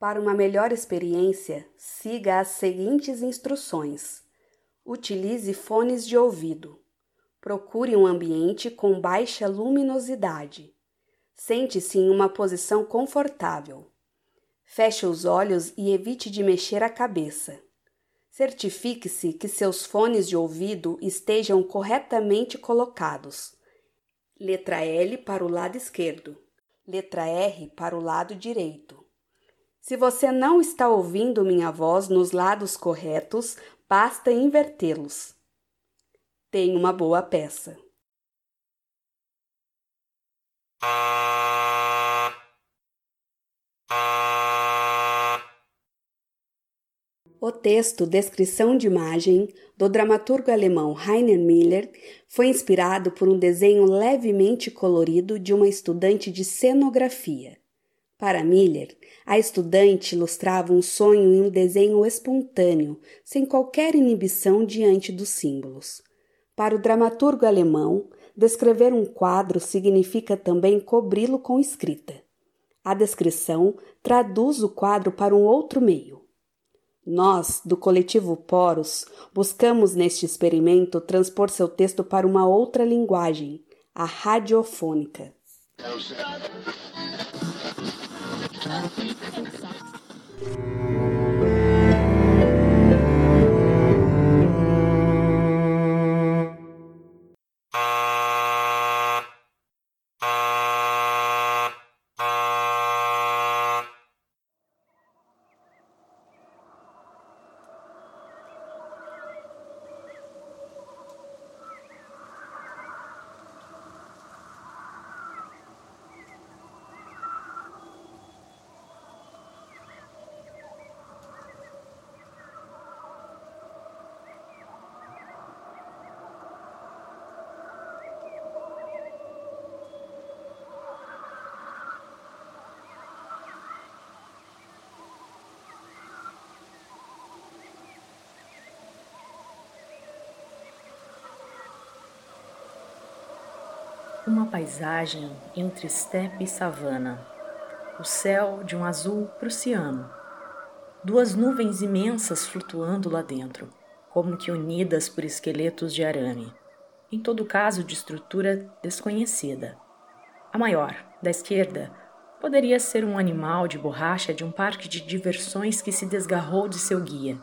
Para uma melhor experiência, siga as seguintes instruções. Utilize fones de ouvido. Procure um ambiente com baixa luminosidade. Sente-se em uma posição confortável. Feche os olhos e evite de mexer a cabeça. Certifique-se que seus fones de ouvido estejam corretamente colocados. Letra L para o lado esquerdo, letra R para o lado direito. Se você não está ouvindo minha voz nos lados corretos, basta invertê-los. Tem uma boa peça. O texto Descrição de Imagem, do dramaturgo alemão Heiner Miller, foi inspirado por um desenho levemente colorido de uma estudante de cenografia. Para Miller, a estudante ilustrava um sonho em um desenho espontâneo, sem qualquer inibição diante dos símbolos. Para o dramaturgo alemão, descrever um quadro significa também cobri-lo com escrita. A descrição traduz o quadro para um outro meio. Nós, do coletivo Poros, buscamos neste experimento transpor seu texto para uma outra linguagem, a radiofônica. Uma paisagem entre estepe e savana. O céu de um azul prussiano. Duas nuvens imensas flutuando lá dentro, como que unidas por esqueletos de arame. Em todo caso, de estrutura desconhecida. A maior, da esquerda, poderia ser um animal de borracha de um parque de diversões que se desgarrou de seu guia,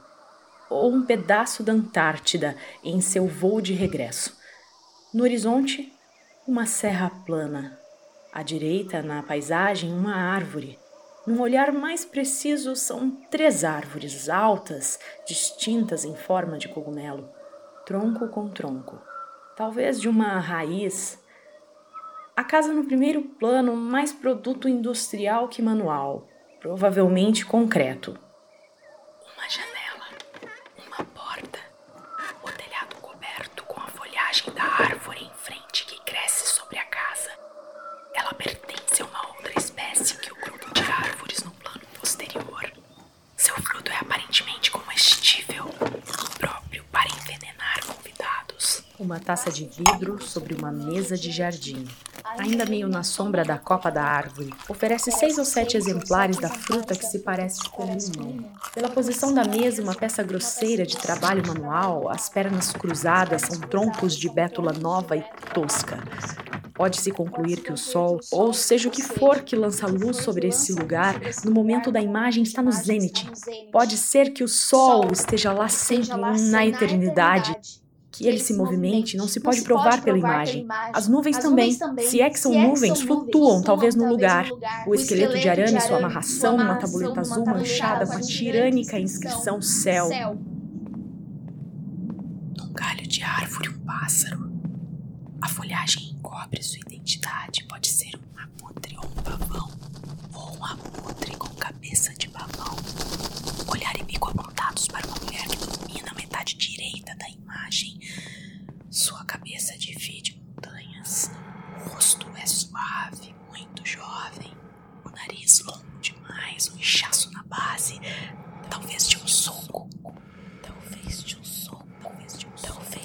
ou um pedaço da Antártida em seu voo de regresso. No horizonte, uma serra plana. À direita, na paisagem, uma árvore. Num olhar mais preciso, são três árvores altas, distintas em forma de cogumelo, tronco com tronco, talvez de uma raiz. A casa no primeiro plano, mais produto industrial que manual, provavelmente concreto. Uma janela, uma porta, o telhado coberto com a folhagem da árvore em frente que cresce sobre a casa. Ela pertence a uma outra espécie que o grupo de árvores no plano posterior. Seu fruto é aparentemente comestível, próprio para envenenar convidados. Uma taça de vidro sobre uma mesa de jardim. Ainda meio na sombra da copa da árvore, oferece seis ou sete exemplares da fruta que se parece com limão. Pela posição da mesa, uma peça grosseira de trabalho manual, as pernas cruzadas são troncos de bétula nova e tosca. Pode-se concluir que o sol, ou seja o que for que lança luz sobre esse lugar, no momento da imagem está no zênite. Pode ser que o sol esteja lá sempre, na eternidade que ele se movimente não se pode provar pela imagem. As nuvens também, se é que são nuvens, flutuam talvez no lugar. O esqueleto de arame e sua amarração numa tabuleta azul manchada com a tirânica inscrição céu. Num galho de árvore, um pássaro. A folhagem encobre sua identidade. Pode ser um abutre ou um pavão. Ou um abutre com cabeça de pavão. Olhar e bico apontados para uma mulher que domina metade da imagem. Sua cabeça divide montanhas. O rosto é suave, muito jovem. O nariz longo demais, um inchaço na base. Talvez de um soco. Talvez de um soco. Talvez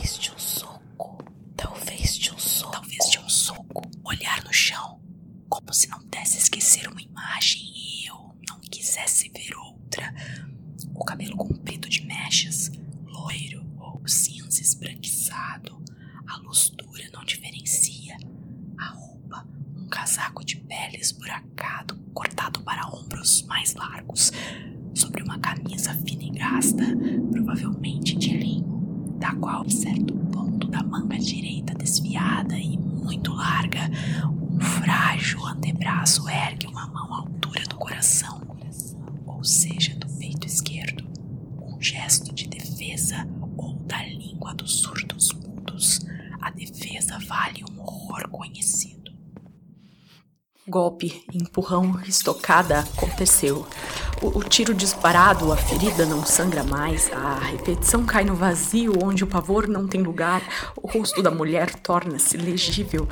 corrente de linho, da qual, em certo ponto da manga direita desviada e muito larga, um frágil antebraço ergue uma mão à altura do coração, ou seja, do peito esquerdo, um gesto de defesa ou da língua dos surdos mudos. A defesa vale um horror conhecido. Golpe, empurrão, estocada aconteceu. O, o, tiro disparado, a ferida não sangra mais, a repetição cai no vazio onde o pavor não tem lugar, o rosto da mulher torna-se legível.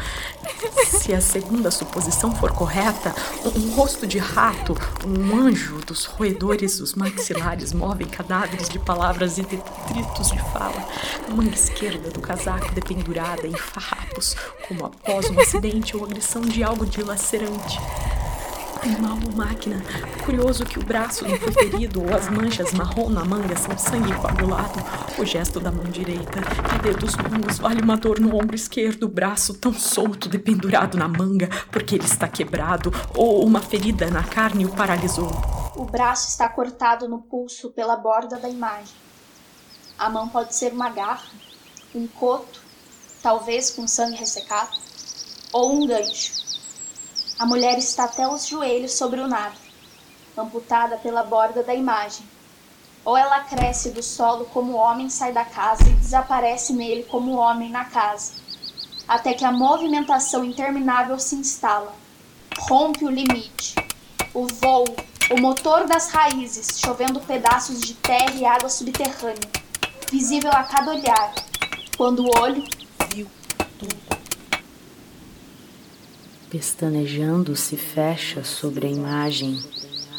Se a segunda suposição for correta, um, um, rosto de rato, um anjo dos roedores dos maxilares movem cadáveres de palavras e detritos de fala. A esquerda do casaco dependurada em farrapos, como após um acidente ou agressão de algo dilacerante. Animal ou máquina. Curioso que o braço não foi ferido ou as manchas marrom na manga são sangue coagulado. O gesto da mão direita e dedos longos vale uma dor no ombro esquerdo, o braço tão solto dependurado na manga porque ele está quebrado ou uma ferida na carne o paralisou. O braço está cortado no pulso pela borda da imagem. A mão pode ser uma garra, um coto, talvez com sangue ressecado, ou um gancho. A mulher está até os joelhos sobre o nado, amputada pela borda da imagem. Ou ela cresce do solo como o homem sai da casa e desaparece nele como o homem na casa, até que a movimentação interminável se instala. Rompe o limite. O voo, o motor das raízes, chovendo pedaços de terra e água subterrânea, visível a cada olhar, quando o olho viu tudo pestanejando se fecha sobre a imagem.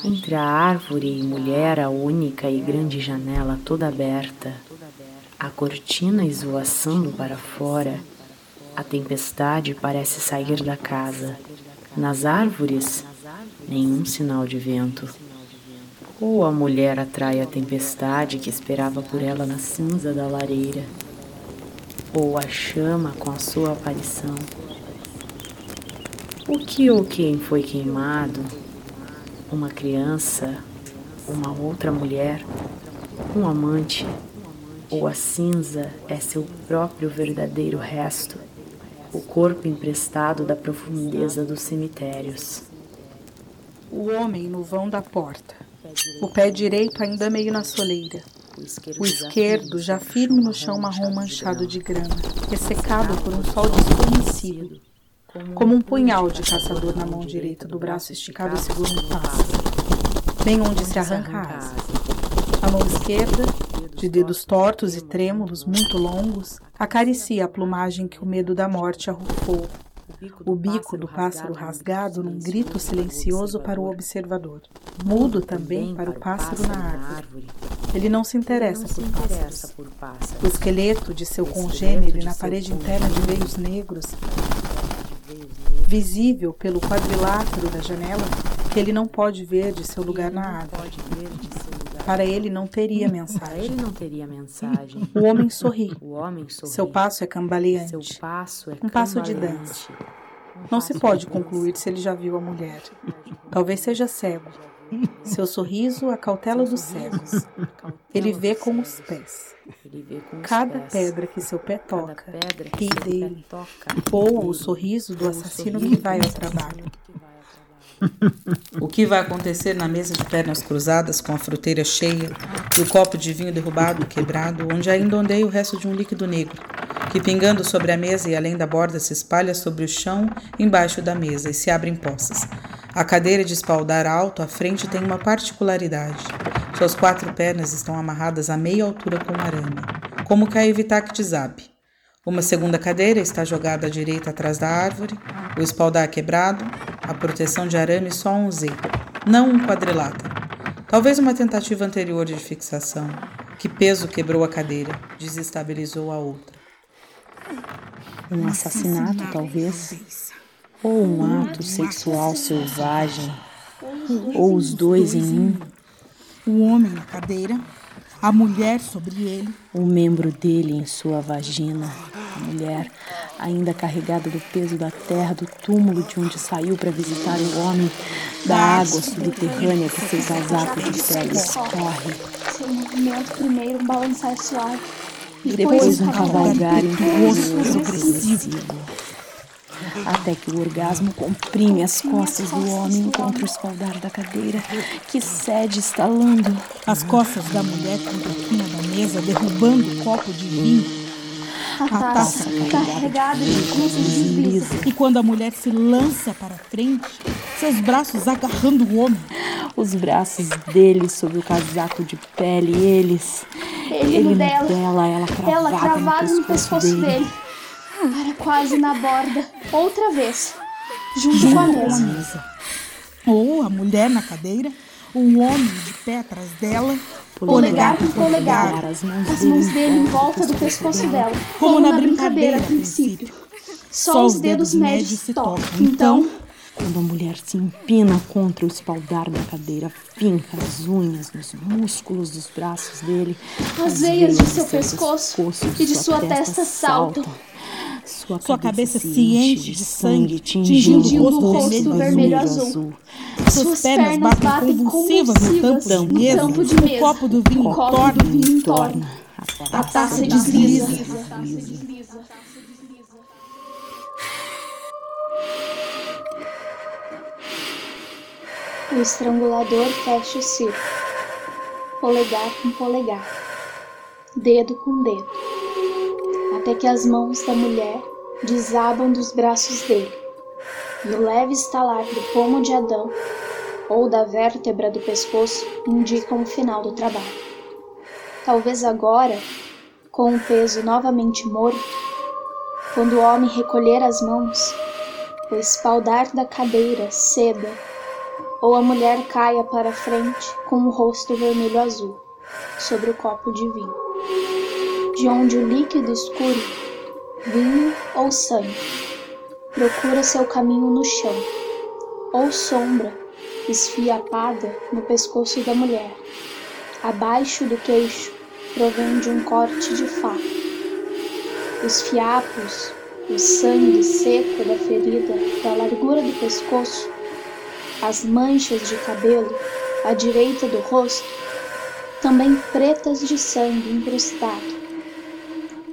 Entre a árvore e mulher, a única e grande janela toda aberta, a cortina esvoaçando para fora, a tempestade parece sair da casa. Nas árvores, nenhum sinal de vento. Ou a mulher atrai a tempestade que esperava por ela na cinza da lareira, ou a chama com a sua aparição. O que ou quem foi queimado? Uma criança? Uma outra mulher? Um amante? Ou a cinza é seu próprio verdadeiro resto? O corpo emprestado da profundeza dos cemitérios. O homem no vão da porta. O pé direito ainda meio na soleira. O esquerdo já firme no chão marrom manchado de grama, ressecado por um sol desconhecido como um punhal de caçador na mão direita do braço esticado segura um pássaro, bem onde se arranca a asa. A mão esquerda, de dedos tortos e trêmulos muito longos, acaricia a plumagem que o medo da morte arrufou. O bico do pássaro rasgado num grito silencioso para o observador, mudo também para o pássaro na árvore. Ele não se interessa por pássaros. O esqueleto de seu congênere na parede interna de veios negros visível pelo quadrilátero da janela, que ele não pode ver de seu lugar na árvore. Para ele não teria mensagem. ele não teria mensagem. O homem sorri. O homem sorri. Seu passo é cambaleante. Seu passo é um passo de dança. Não se pode concluir se ele já viu a mulher. Talvez seja cego. Seu sorriso a cautela dos cegos. Ele vê com os pés. Cada pedra que seu pé toca ri dele. Voa o sorriso do assassino que vai ao trabalho. O que vai acontecer na mesa de pernas cruzadas, com a fruteira cheia e o copo de vinho derrubado, quebrado, onde ainda ondeia o resto de um líquido negro, que pingando sobre a mesa e além da borda se espalha sobre o chão embaixo da mesa e se abre em poças. A cadeira de espaldar alto à frente tem uma particularidade. Suas quatro pernas estão amarradas a meia altura com arame, como evitar que desabe. Uma segunda cadeira está jogada à direita atrás da árvore, o espaldar quebrado, a proteção de arame só um Z, não um quadrilátero. Talvez uma tentativa anterior de fixação. Que peso quebrou a cadeira, desestabilizou a outra. Um assassinato, talvez. Ou um ato sexual selvagem. Ou os dois em um. O homem na cadeira, A mulher sobre ele. O membro dele em sua vagina. A mulher, ainda carregada do peso da terra, do túmulo de onde saiu para visitar o homem, da água subterrânea que seu casaco de pele escorre. Seu movimento primeiro um balançar suave. E depois um cavalgar impetuoso agressivo até que o orgasmo comprime as costas do homem contra o espaldar da cadeira, que cede estalando. As costas da mulher contra a quina da mesa, derrubando o copo de vinho. A taça carregada de cruz desliza. E quando a mulher se lança para frente, seus braços agarrando o homem. Os braços dele sob o casaco de pele, eles. Ele, ele no dela, dela, ela cravada, ela cravada no no pescoço dele. dele. Para quase na borda, outra vez, junto com a mesa. Ou a mulher na cadeira, um homem de pé atrás dela, Polegar por polegar, as mãos, as mãos dele em volta do pescoço dela, como na brincadeira, a princípio. Só os dedos médios se tocam. Então, Quando a mulher se empina contra o espaldar da cadeira, finca as unhas nos músculos dos braços dele. as veias de seu pescoço e de sua testa saltam. Sua, Sua cabeça, cabeça se enche de sangue, tingindo tingindo o o rosto rosto vermelho azul. azul. Suas Suas pernas batem convulsivas no tampo da no mesa, tampo de o mesa. copo do vinho O copo torna do vinho entorna. A taça desliza. O estrangulador fecha o círculo, polegar com polegar, dedo com dedo, até que as mãos da mulher desabam dos braços dele, e o leve estalar do pomo de Adão ou da vértebra do pescoço indicam o final do trabalho. Talvez agora, com o peso novamente morto, quando o homem recolher as mãos, o espaldar da cadeira ceda ou a mulher caia para frente com o rosto vermelho azul sobre o copo de vinho, de onde o líquido escuro, vinho ou sangue, procura seu caminho no chão, ou sombra esfiapada no pescoço da mulher. Abaixo do queixo provém de um corte de faca. Os fiapos, o sangue seco da ferida da largura do pescoço as manchas de cabelo à direita do rosto, também pretas de sangue incrustado.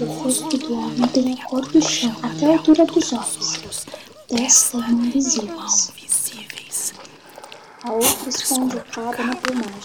O rosto do homem tem a cor do chão até a altura dos olhos. Testa não visíveis. A outra o cabo na plumagem.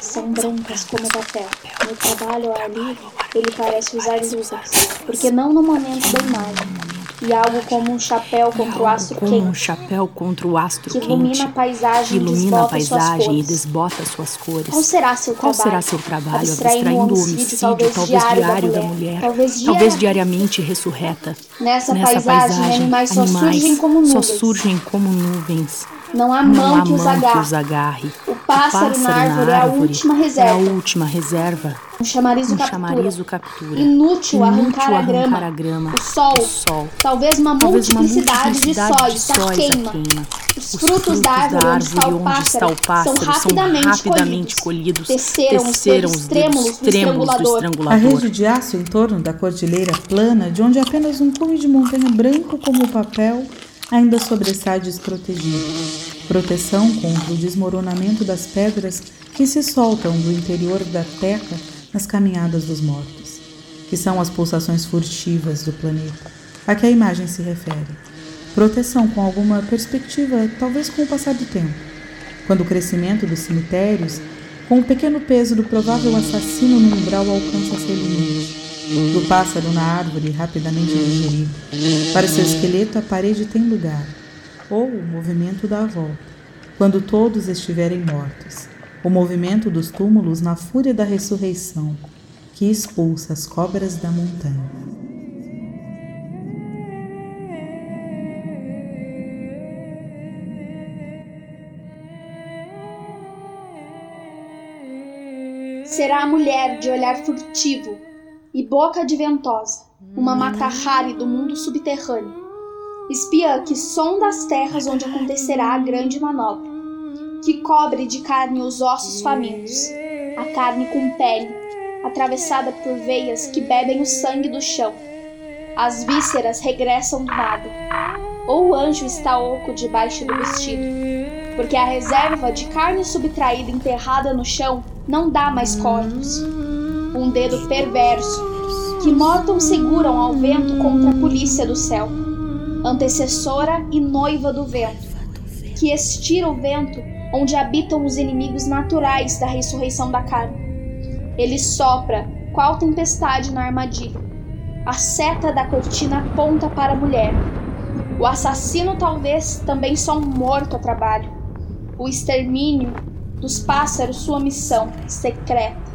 São brancas como papel. No trabalho ao ar livre, ele parece usar luvas. Porque não no momento da imagem. E algo como um chapéu contra o astro Como um quente. chapéu contra o astro Que quente. ilumina a paisagem e ilumina a desbota suas paisagem e cores. desbota suas cores. Qual será seu Qual trabalho? será seu trabalho? Abstraindo o o homicídio, talvez talvez, diário diário, da da mulher. mulher. Talvez Talvez diariamente ressurreta. Nessa, Nessa paisagem, animais só animais surgem como só nuvens. surgem como nuvens. Não há Não mão há que os mão que os agarre. O pássaro, na árvore é a última É a reserva. última reserva. Um chamariz o Um captura. chamariz o captura. Inútil arrancar a arrancar grama. a grama. O sol. O sol. Talvez uma Talvez uma multiplicidade de multiplicidade sóis, de sóis a queima. queima. Os frutos da árvore onde está o onde está o pássaro são rapidamente rapidamente colhidos. colhidos. Teceram os dedos os trêmulos do trêmulos do estrangulador. A estrangulador. rede de aço em torno da cordilheira plana, de onde apenas um cume de montanha branco como papel ainda sobressai desprotegido. Proteção contra o desmoronamento das pedras que se soltam do interior da terra nas caminhadas dos mortos, que são as pulsações furtivas do planeta, a que a imagem se refere. Proteção com alguma perspectiva, talvez com o passar do tempo, quando o crescimento dos cemitérios, com o pequeno peso do provável assassino no umbral alcança seu limite, do pássaro na árvore rapidamente digerido. Para seu esqueleto, a parede tem lugar. ou o movimento da volta, quando todos estiverem mortos, o movimento dos túmulos na fúria da ressurreição, que expulsa as cobras da montanha. Será a mulher de olhar furtivo e boca de ventosa, uma matarrari do mundo subterrâneo, espiã que sonda as terras onde acontecerá a grande manobra, que cobre de carne os ossos famintos, a carne com pele, atravessada por veias que bebem o sangue do chão. As vísceras regressam do nada, ou o anjo está oco debaixo do vestido, porque a reserva de carne subtraída enterrada no chão não dá mais corpos. Um dedo perverso, que mortam seguram ao vento contra a polícia do céu, antecessora e noiva do vento, que estira o vento onde habitam os inimigos naturais da ressurreição da carne. Ele sopra, qual tempestade na armadilha. A seta da cortina aponta para a mulher. O assassino talvez também só um morto a trabalho. O extermínio dos pássaros sua missão secreta.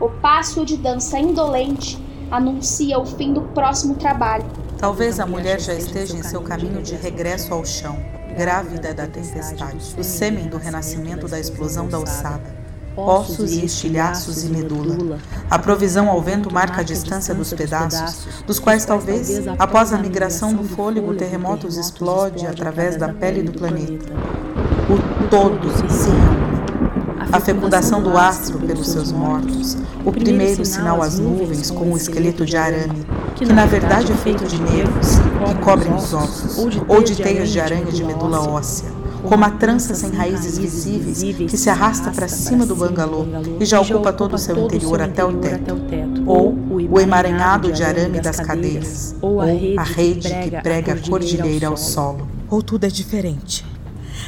O passo de dança indolente anuncia o fim do próximo trabalho. Talvez a mulher já esteja em seu caminho de regresso ao chão, grávida da tempestade, o sêmen do renascimento da explosão da ossada. Ossos e estilhaços e medula. A provisão ao vento marca a distância dos pedaços, dos quais talvez, após a migração do fôlego, o terremoto os explode através da pele do planeta. O todo se reúne a fecundação do astro pelos seus mortos, o primeiro sinal às nuvens com o esqueleto de arame, que na verdade é feito de nervos que cobrem os ossos, ou de teias de aranha de medula óssea, como a trança sem raízes visíveis que se arrasta para cima do bangalô e já ocupa todo o seu interior até o teto, ou o emaranhado de arame das cadeiras, ou a rede que prega a cordilheira ao solo. Ou tudo é diferente.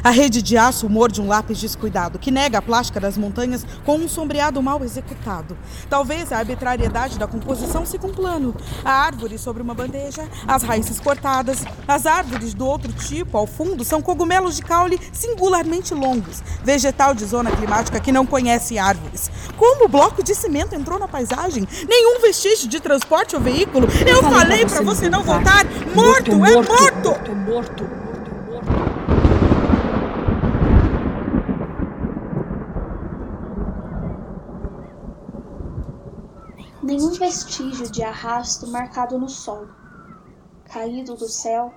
A rede de aço morde um lápis descuidado, que nega a plástica das montanhas com um sombreado mal executado. Talvez a arbitrariedade da composição siga um plano. A árvore sobre uma bandeja, as raízes cortadas. As árvores do outro tipo, ao fundo, são cogumelos de caule singularmente longos, vegetal de zona climática que não conhece árvores. Como o bloco de cimento entrou na paisagem? Nenhum vestígio de transporte ou veículo. Eu, falei para você não voltar. Morto, morto, é morto! morto, morto. Nenhum vestígio de arrasto marcado no solo, caído do céu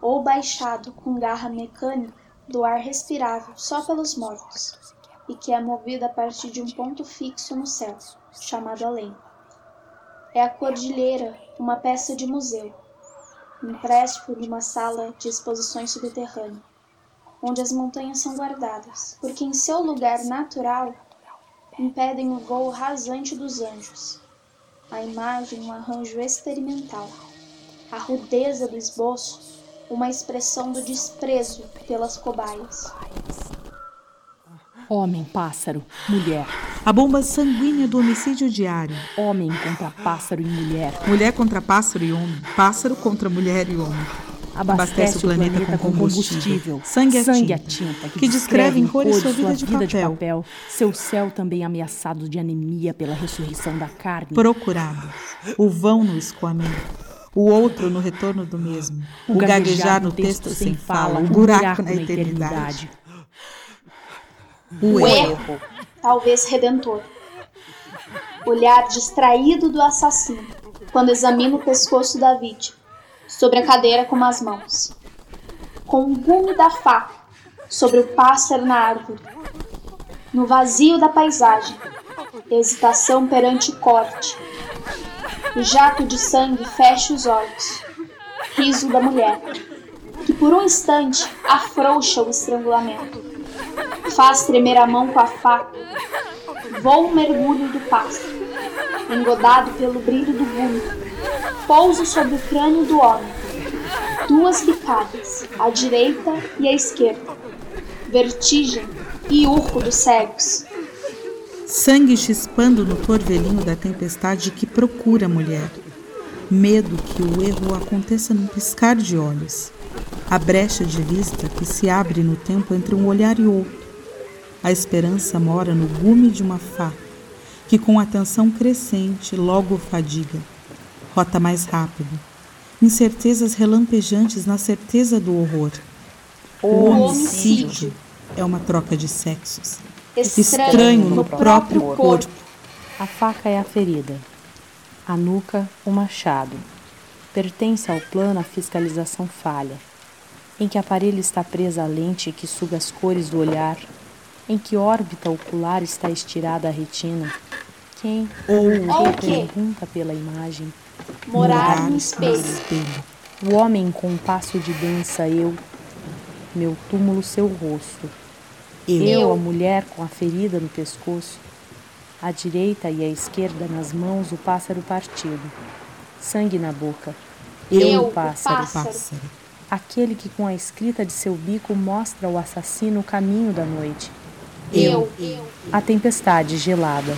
ou baixado com garra mecânica do ar respirável só pelos mortos, e que é movido a partir de um ponto fixo no céu, chamado além. É a cordilheira uma peça de museu, empréstimo de uma sala de exposições subterrânea, onde as montanhas são guardadas, porque em seu lugar natural impedem o voo rasante dos anjos a imagem um arranjo experimental, a rudeza do esboço uma expressão do desprezo pelas cobaias. Homem, pássaro, mulher. A bomba sanguínea do homicídio diário. Homem contra pássaro e mulher. Mulher contra pássaro e homem. Pássaro contra mulher e homem. Abastece, o planeta, planeta com combustível. Sangue, é Sangue tinta, tinta que, que descreve em cores sua vida, de, vida papel. de papel. Seu céu também ameaçado de anemia pela ressurreição da carne. Procurado. O vão no escoamento o outro no retorno do mesmo, o, o gaguejar no texto sem fala, o buraco na eternidade. O erro, talvez redentor. Olhar distraído do assassino quando examina o pescoço da vítima sobre a cadeira com as mãos, com o gume da faca sobre o pássaro na árvore, no vazio da paisagem, hesitação perante o corte, o jato de sangue fecha os olhos, riso da mulher, que por um instante afrouxa o estrangulamento, faz tremer a mão com a faca, voa um mergulho do pássaro, engodado pelo brilho do gume, pouso sobre o crânio do homem. Duas picadas, à direita e à esquerda. Vertigem e urro dos cegos. Sangue chispando no torvelinho da tempestade que procura a mulher. Medo que o erro aconteça num piscar de olhos. A brecha de vista que se abre no tempo entre um olhar e outro. A esperança mora no gume de uma faca, que com atenção crescente logo fadiga. Rota mais rápido. Incertezas relampejantes na certeza do horror. O homicídio é uma troca de sexos. Estranho no próprio corpo. A faca é a ferida. A nuca, o machado. Pertence ao plano a fiscalização falha, em que aparelho está presa a lente que suga as cores do olhar, em que órbita ocular está estirada a retina. Quem ou o que pergunta pela imagem? Morar no espelho. O homem com passo de dança, eu, meu túmulo, seu rosto. Eu. eu, a mulher com a ferida no pescoço. À direita e à esquerda nas mãos o pássaro partido. Sangue na boca. Eu, eu o pássaro. pássaro. Aquele que com a escrita de seu bico mostra ao assassino o caminho da noite. Eu. eu. A tempestade gelada.